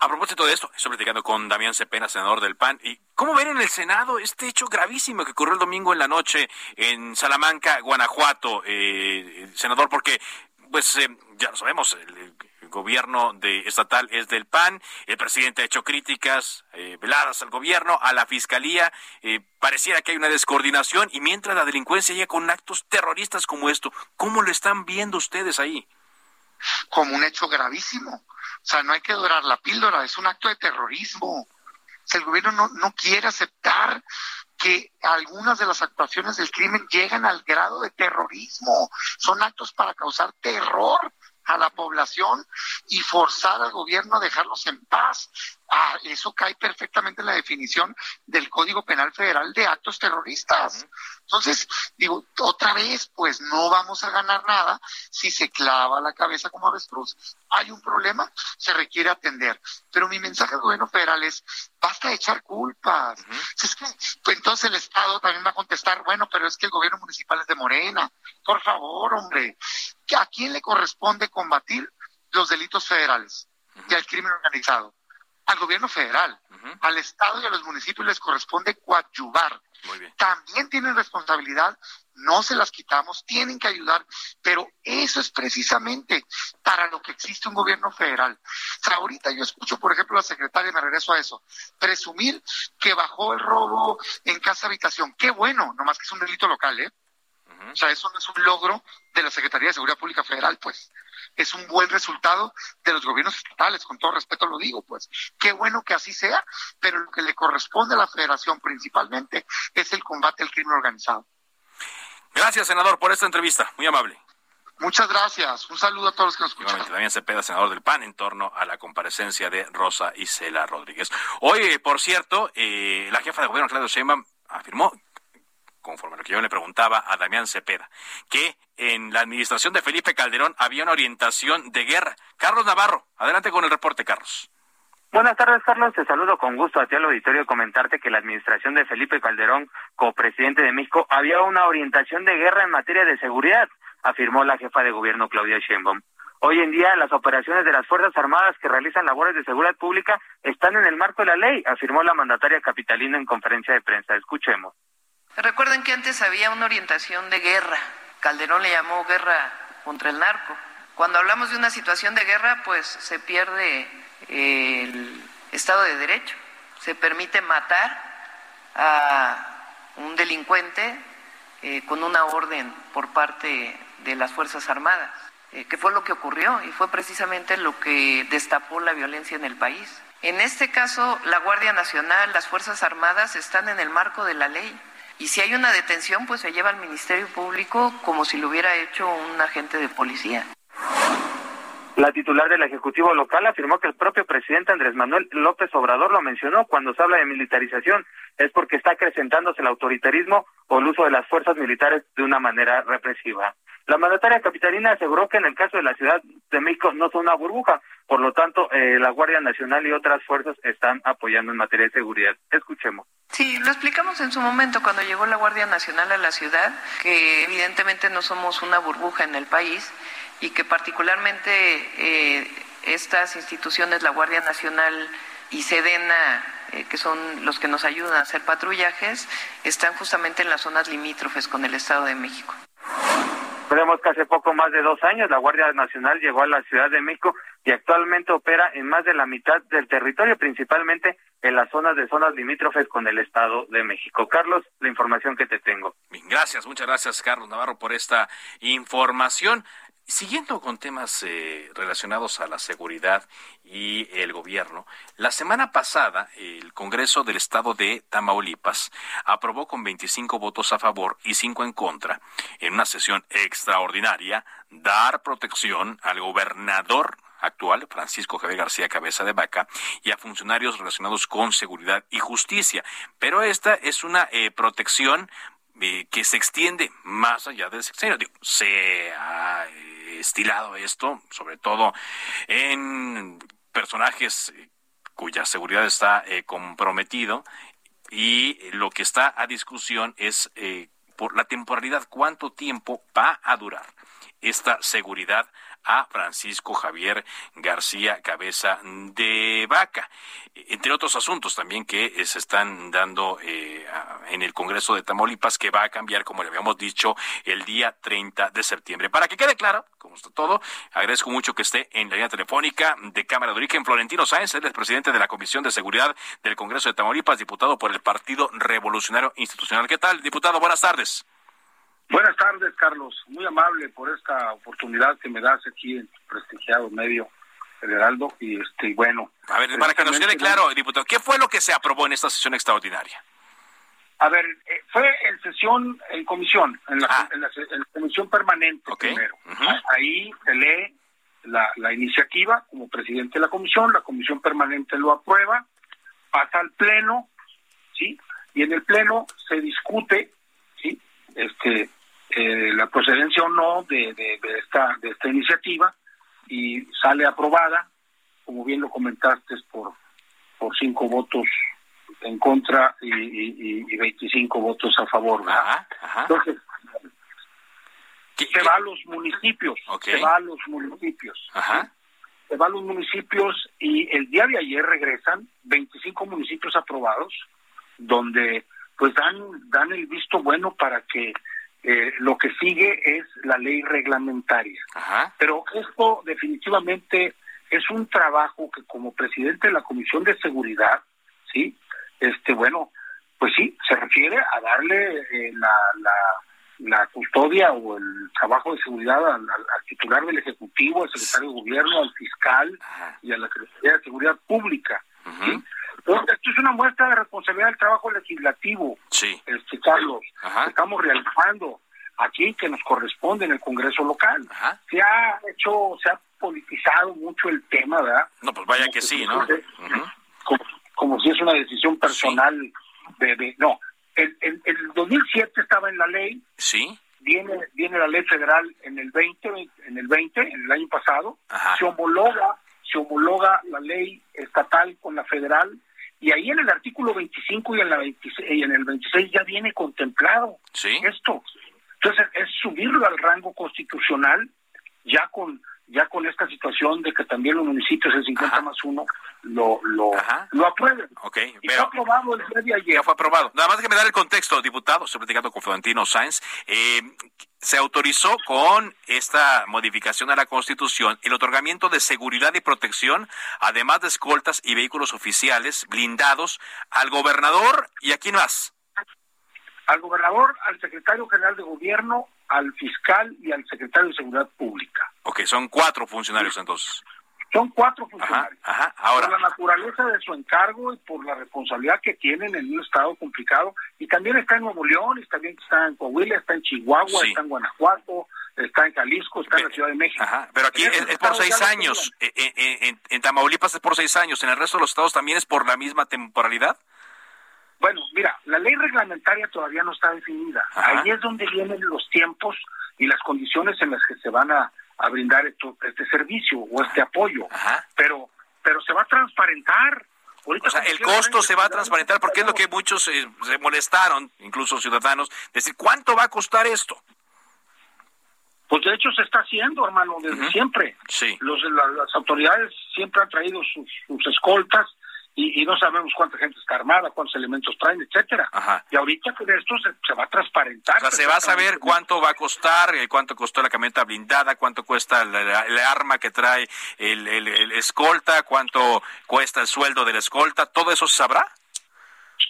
A propósito de esto, estoy platicando con Damián Cepena, senador del PAN. ¿Y cómo ven en el Senado este hecho gravísimo que ocurrió el domingo en la noche en Salamanca, Guanajuato, eh, senador? Porque, pues, eh, ya lo sabemos, el, gobierno de estatal es del PAN, el presidente ha hecho críticas eh, veladas al gobierno, a la fiscalía, eh, pareciera que hay una descoordinación y mientras la delincuencia llega con actos terroristas como esto, ¿cómo lo están viendo ustedes ahí? Como un hecho gravísimo. O sea, no hay que dorar la píldora, es un acto de terrorismo. O sea, el gobierno no, no quiere aceptar que algunas de las actuaciones del crimen llegan al grado de terrorismo. Son actos para causar terror a la población y forzar al gobierno a dejarlos en paz. Ah, eso cae perfectamente en la definición del Código Penal Federal de actos terroristas. Entonces, digo, otra vez, pues no vamos a ganar nada si se clava la cabeza como avestruz. Hay un problema, se requiere atender. Pero mi mensaje al gobierno federal es, basta de echar culpas. Es que, pues, entonces el Estado también va a contestar, bueno, pero es que el gobierno municipal es de Morena. Por favor, hombre, ¿a quién le corresponde combatir los delitos federales y el crimen organizado? Al gobierno federal, al Estado y a los municipios les corresponde coadyuvar. También tienen responsabilidad, no se las quitamos, tienen que ayudar, pero eso es precisamente para lo que existe un gobierno federal. ahorita yo escucho, por ejemplo, a la secretaria, me regreso a eso, presumir que bajó el robo en casa habitación. Qué bueno, nomás que es un delito local, ¿eh? O sea, eso no es un logro de la Secretaría de Seguridad Pública Federal, pues. Es un buen resultado de los gobiernos estatales, con todo respeto lo digo, pues. Qué bueno que así sea, pero lo que le corresponde a la Federación principalmente es el combate al crimen organizado. Gracias, senador, por esta entrevista. Muy amable. Muchas gracias. Un saludo a todos los que nos escuchan. También Cepeda, senador del PAN, en torno a la comparecencia de Rosa Isela Rodríguez. Hoy, por cierto, eh, la jefa de gobierno, Claudio Sheinbaum, afirmó conforme a lo que yo le preguntaba a Damián Cepeda, que en la administración de Felipe Calderón había una orientación de guerra. Carlos Navarro, adelante con el reporte, Carlos. Buenas tardes, Carlos. Te saludo con gusto a ti al auditorio y comentarte que la administración de Felipe Calderón, copresidente de México, había una orientación de guerra en materia de seguridad, afirmó la jefa de gobierno Claudia Sheinbaum. Hoy en día las operaciones de las Fuerzas Armadas que realizan labores de seguridad pública están en el marco de la ley, afirmó la mandataria capitalina en conferencia de prensa. Escuchemos. Recuerden que antes había una orientación de guerra. Calderón le llamó guerra contra el narco. Cuando hablamos de una situación de guerra, pues se pierde el Estado de Derecho, se permite matar a un delincuente eh, con una orden por parte de las Fuerzas Armadas, eh, que fue lo que ocurrió y fue precisamente lo que destapó la violencia en el país. En este caso, la Guardia Nacional, las Fuerzas Armadas están en el marco de la ley. Y si hay una detención, pues se lleva al Ministerio Público como si lo hubiera hecho un agente de policía. La titular del Ejecutivo local afirmó que el propio presidente Andrés Manuel López Obrador lo mencionó cuando se habla de militarización. Es porque está acrecentándose el autoritarismo o el uso de las fuerzas militares de una manera represiva. La mandataria capitalina aseguró que en el caso de la Ciudad de México no son una burbuja, por lo tanto, eh, la Guardia Nacional y otras fuerzas están apoyando en materia de seguridad. Escuchemos. Sí, lo explicamos en su momento cuando llegó la Guardia Nacional a la ciudad, que evidentemente no somos una burbuja en el país y que particularmente eh, estas instituciones, la Guardia Nacional y Sedena, eh, que son los que nos ayudan a hacer patrullajes, están justamente en las zonas limítrofes con el Estado de México. Vemos que hace poco más de dos años la Guardia Nacional llegó a la Ciudad de México y actualmente opera en más de la mitad del territorio, principalmente en las zonas de zonas limítrofes con el Estado de México. Carlos, la información que te tengo. Gracias, muchas gracias, Carlos Navarro, por esta información. Siguiendo con temas eh, relacionados a la seguridad y el gobierno, la semana pasada el Congreso del Estado de Tamaulipas aprobó con 25 votos a favor y 5 en contra, en una sesión extraordinaria, dar protección al gobernador actual, Francisco Javier García Cabeza de Vaca, y a funcionarios relacionados con seguridad y justicia. Pero esta es una eh, protección eh, que se extiende más allá del sexenio. se ha estilado esto, sobre todo en personajes cuya seguridad está eh, comprometido y lo que está a discusión es eh, por la temporalidad, cuánto tiempo va a durar esta seguridad a Francisco Javier García Cabeza de Vaca, entre otros asuntos también que eh, se están dando eh, en el Congreso de Tamaulipas, que va a cambiar, como le habíamos dicho, el día 30 de septiembre. Para que quede claro, como está todo, agradezco mucho que esté en la línea telefónica de Cámara de Origen Florentino Sáenz, él es presidente de la Comisión de Seguridad del Congreso de Tamaulipas, diputado por el Partido Revolucionario Institucional. ¿Qué tal, diputado? Buenas tardes. Buenas tardes, Carlos. Muy amable por esta oportunidad que me das aquí en tu prestigiado medio Federaldo. Y este, bueno. A ver, para que nos quede claro, diputado, ¿qué fue lo que se aprobó en esta sesión extraordinaria? A ver, eh, fue en sesión, en comisión, en la, ah. comisión permanente primero. Ahí se lee la, la iniciativa como presidente de la comisión, la comisión permanente lo aprueba, pasa al pleno, ¿sí? Y en el pleno se discute, ¿sí? Este, eh, la procedencia o no de, de, esta, de esta iniciativa y sale aprobada, como bien lo comentaste, por, por cinco votos en contra y, y, 25 votos a favor. Entonces, se va a los municipios, se va a los municipios. Se va a los municipios y el día de ayer regresan 25 municipios aprobados, donde pues dan, dan el visto bueno para que eh, lo que sigue es la ley reglamentaria. Pero esto definitivamente es un trabajo que como presidente de la Comisión de Seguridad, sí, este, bueno, pues sí, se refiere a darle eh, la, la, custodia o el trabajo de seguridad al, titular del Ejecutivo, al secretario de Gobierno, al fiscal y a la Secretaría de Seguridad Pública. Esto es una muestra de responsabilidad del trabajo legislativo, sí. este, Carlos, estamos realizando aquí que nos corresponde en el Congreso local. Se ha hecho, se ha politizado mucho el tema, ¿verdad? No, pues vaya que, sí, ¿no? como, si es una decisión personal de, no, el, el, el, 2007 estaba en la ley. Sí. Viene, viene la ley federal en el 20, en el 20, en el año pasado. Se homologa, se homologa la ley estatal con la federal y ahí en el artículo 25 y en, la y en el 26 ya viene contemplado ¿Sí? esto. Entonces es subirlo al rango constitucional ya con ya con esta situación de que también los municipios el 50 más 1 lo, lo, lo aprueben. Ok, y fue aprobado el día de ayer. Ya fue aprobado. Nada más que me dar el contexto, diputado, estoy platicando con Florentino Sáenz. Eh, se autorizó con esta modificación a la Constitución el otorgamiento de seguridad y protección, además de escoltas y vehículos oficiales blindados al gobernador y a quién más. Al gobernador, al secretario general de gobierno, al fiscal y al secretario de Seguridad Pública. Ok, son cuatro funcionarios entonces. Son cuatro funcionarios. Ajá, Ahora. Por la naturaleza de su encargo y por la responsabilidad que tienen en un estado complicado. Y también está en Nuevo León, y también está en Coahuila, está en Chihuahua, está en Guanajuato, está en Jalisco, está en la Ciudad de México. Ajá, pero aquí es, por seis años. Eh, eh, eh, en, en Tamaulipas es por seis años. ¿En el resto de los estados también es por la misma temporalidad? Bueno, mira, la ley reglamentaria todavía no está definida. Ahí es donde vienen los tiempos y las condiciones en las que se van a, brindar este servicio o este apoyo. Pero, pero se va a transparentar. o sea, el costo se va a transparentar porque es lo que muchos eh, se molestaron, incluso ciudadanos, decir, ¿cuánto va a costar esto? Pues de hecho se está haciendo, hermano, desde siempre. Sí. Los, las autoridades siempre han traído sus, sus escoltas, y, no sabemos cuánta gente está armada, cuántos elementos traen, etcétera. Y ahorita con esto se, va a transparentar. O sea, se va a saber cuánto va a costar, eh, cuánto costó la camioneta blindada, cuánto cuesta el, arma que trae el, el, escolta, cuánto cuesta el sueldo del escolta, ¿todo eso se sabrá?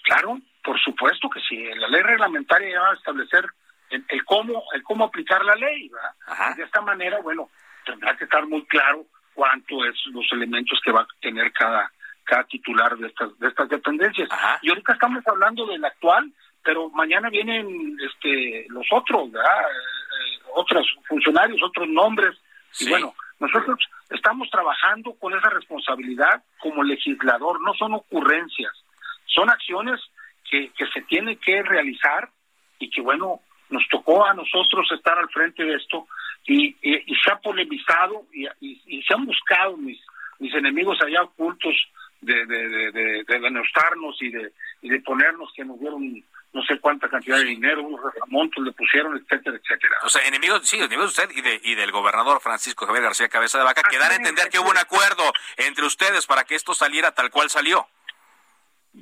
Claro, por supuesto que sí. La ley reglamentaria ya va a establecer el, cómo el cómo aplicar la ley. ¿verdad? De esta manera, bueno, tendrá que estar muy claro cuánto es los elementos que va a tener cada cada titular de estas de estas dependencias. Y ahorita estamos hablando del actual, pero mañana vienen este los otros, ¿verdad? Eh, otros funcionarios, otros nombres. Y bueno, nosotros estamos trabajando con esa responsabilidad como legislador, no son ocurrencias, son acciones que, que se tienen que realizar y que bueno, nos tocó a nosotros estar al frente de esto y, y, se ha polemizado y, y, se han buscado mis, mis enemigos allá ocultos de, de, de, de, denostarnos y de, y de ponernos que nos dieron no sé cuánta cantidad de dinero, unos montos le pusieron, etcétera, etcétera. O sea, enemigos, sí, enemigos de usted y, de, y del gobernador Francisco Javier García Cabeza de Vaca, que dan a entender que hubo un acuerdo entre ustedes para que esto saliera tal cual salió.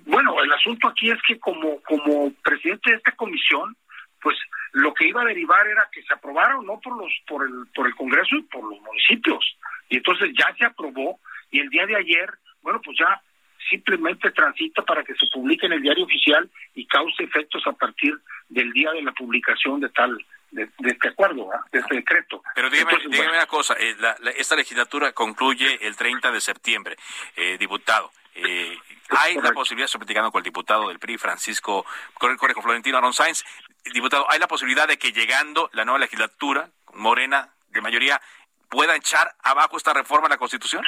Bueno, el asunto aquí es que como, como presidente de esta comisión, pues lo que iba a derivar era que se aprobara no por los por el por el Congreso y por los municipios. Y entonces ya se aprobó y el día de ayer bueno, pues ya simplemente transita para que se publique en el diario oficial y cause efectos a partir del día de la publicación de tal de, este acuerdo, de este decreto. Pero dígame, una cosa, eh, esta legislatura concluye el 30 de septiembre, eh, diputado. Eh, hay la posibilidad, estoy platicando con el diputado del PRI, Francisco Correjo Florentino Aron Sáenz, diputado, hay la posibilidad de que llegando la nueva legislatura, Morena, de mayoría, pueda echar abajo esta reforma a la Constitución?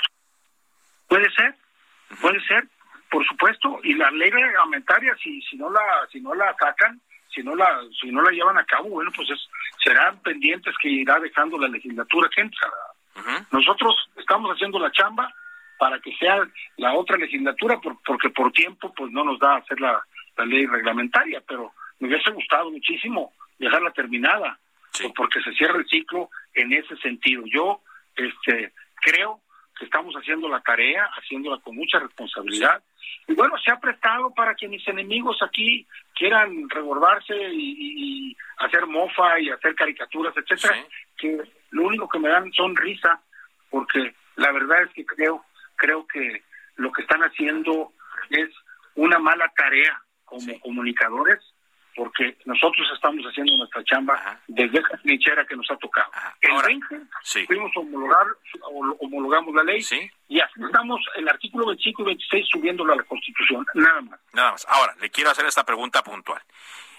Puede ser, Puede ser, por supuesto, y la ley reglamentaria si si no la si no la sacan, si no la si no la llevan a cabo, bueno, pues es, serán pendientes que irá dejando la legislatura que entra. Nosotros estamos haciendo la chamba para que sea la otra legislatura porque por tiempo pues no nos da hacer la, ley reglamentaria, pero me hubiese gustado muchísimo dejarla terminada, porque se cierra el ciclo en ese sentido. Yo este creo que estamos haciendo la tarea, haciéndola con mucha responsabilidad. Y bueno, se ha prestado para que mis enemigos aquí quieran rebordarse y, hacer mofa y hacer caricaturas, etcétera, que lo único que me dan son risa, porque la verdad es que creo, creo que lo que están haciendo es una mala tarea como comunicadores porque nosotros estamos haciendo nuestra chamba desde esa trinchera que nos ha tocado. El 20 fuimos a homologar, homologamos la ley y así estamos el artículo 25 y 26 subiéndolo a la Constitución, nada más. Nada más. Ahora, le quiero hacer esta pregunta puntual.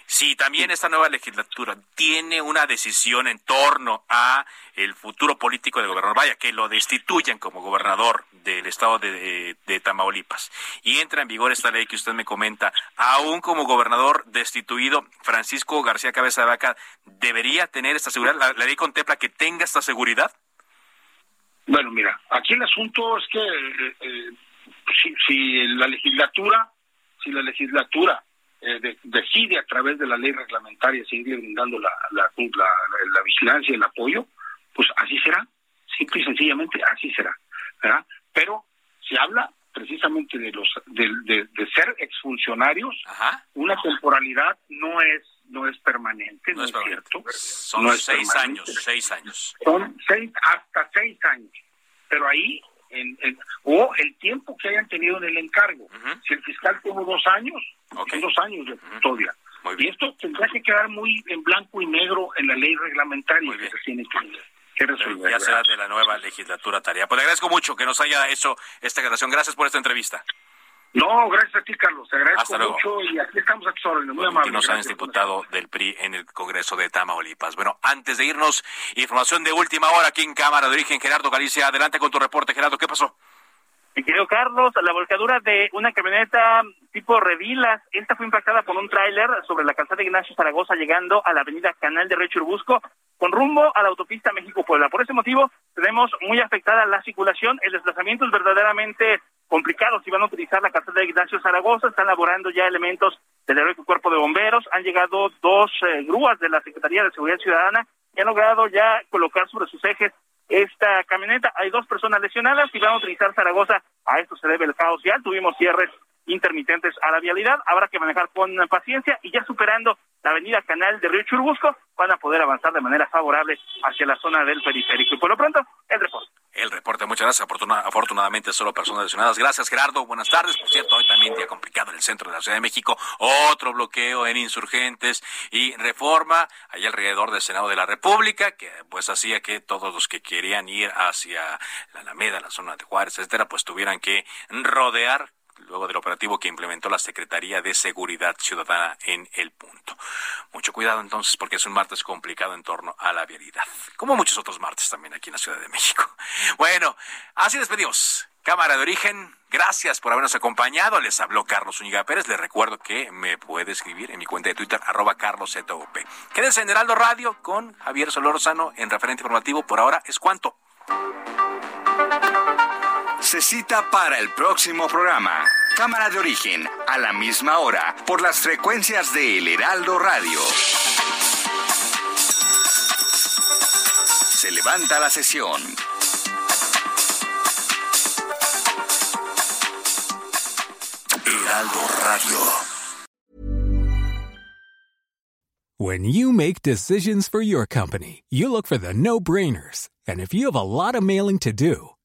Si también esta nueva legislatura tiene una decisión en torno a el futuro político del gobernador, vaya, que lo destituyan como gobernador del estado de, Tamaulipas y entra en vigor esta ley que usted me comenta, aún como gobernador destituido, Francisco García Cabeza de Vaca, ¿debería tener esta seguridad? ¿La, ley contempla que tenga esta seguridad? Bueno, mira, aquí el asunto es que eh, eh, si la legislatura, si la legislatura eh, decide a través de la ley reglamentaria seguir brindando la, la, la, vigilancia y el apoyo, pues así será. simple y sencillamente así será, ¿verdad? Pero se habla precisamente de los de, de, ser exfuncionarios, una temporalidad no es no es permanente, no, es, cierto. Son seis años, seis años. Son seis, hasta seis años. Pero ahí, en, o el tiempo que hayan tenido en el encargo. Si el fiscal tuvo dos años, son dos años de custodia. Y esto tendrá que quedar muy en blanco y negro en la ley reglamentaria que se tiene que, resolver. Ya será de la nueva legislatura tarea. Pues le agradezco mucho que nos haya hecho esta aclaración. Gracias por esta entrevista. No, gracias a ti, Carlos. Te agradezco mucho y aquí estamos a tus órdenes. Muy amable. Nos Sáenz, diputado del PRI en el Congreso de Tamaulipas. Bueno, antes de irnos, información de última hora aquí en Cámara de Origen. Gerardo Galicia, adelante con tu reporte. Gerardo, ¿qué pasó? Mi querido Carlos, la volcadura de una camioneta tipo Revilas, esta fue impactada por un tráiler sobre la calzada de Ignacio Zaragoza llegando a la avenida Canal de Río Churbusco con rumbo a la autopista México-Puebla. Por ese motivo tenemos muy afectada la circulación, el desplazamiento es verdaderamente complicado. Si van a utilizar la calzada de Ignacio Zaragoza, están laborando ya elementos del heroico cuerpo de bomberos, han llegado dos eh, grúas de la Secretaría de Seguridad Ciudadana y han logrado ya colocar sobre sus ejes esta camioneta. Hay dos personas lesionadas y van a utilizar Zaragoza. A esto se debe el caos ya. Tuvimos cierres intermitentes a la vialidad. Habrá que manejar con paciencia y ya superando la avenida Canal de Río Churubusco van a poder avanzar de manera favorable hacia la zona del periférico. Y por lo pronto, el reporte. El reporte, muchas gracias. afortunadamente, solo personas lesionadas. Gracias, Gerardo. Buenas tardes. Por cierto, hoy también día complicado en el centro de la Ciudad de México. Otro bloqueo en insurgentes y reforma ahí alrededor del Senado de la República, que pues hacía que todos los que querían ir hacia la Alameda, la zona de Juárez, etcétera, pues tuvieran que rodear luego del operativo que implementó la Secretaría de Seguridad Ciudadana en el punto. Mucho cuidado entonces porque es un martes complicado en torno a la vialidad, como muchos otros martes también aquí en la Ciudad de México. Bueno, así despedimos. Cámara de Origen, gracias por habernos acompañado. Les habló Carlos Uñiga Pérez. Les recuerdo que me puede escribir en mi cuenta de Twitter, arroba carloszop. Quédense en Heraldo Radio con Javier Solorzano en referente informativo. Por ahora es cuanto se cita para el próximo programa. Cámara de origen, a la misma hora, por las frecuencias de El Heraldo Radio. Se levanta la sesión. Heraldo Radio. When you make decisions for your company, you look for the no-brainers. And if you have a lot of mailing to do,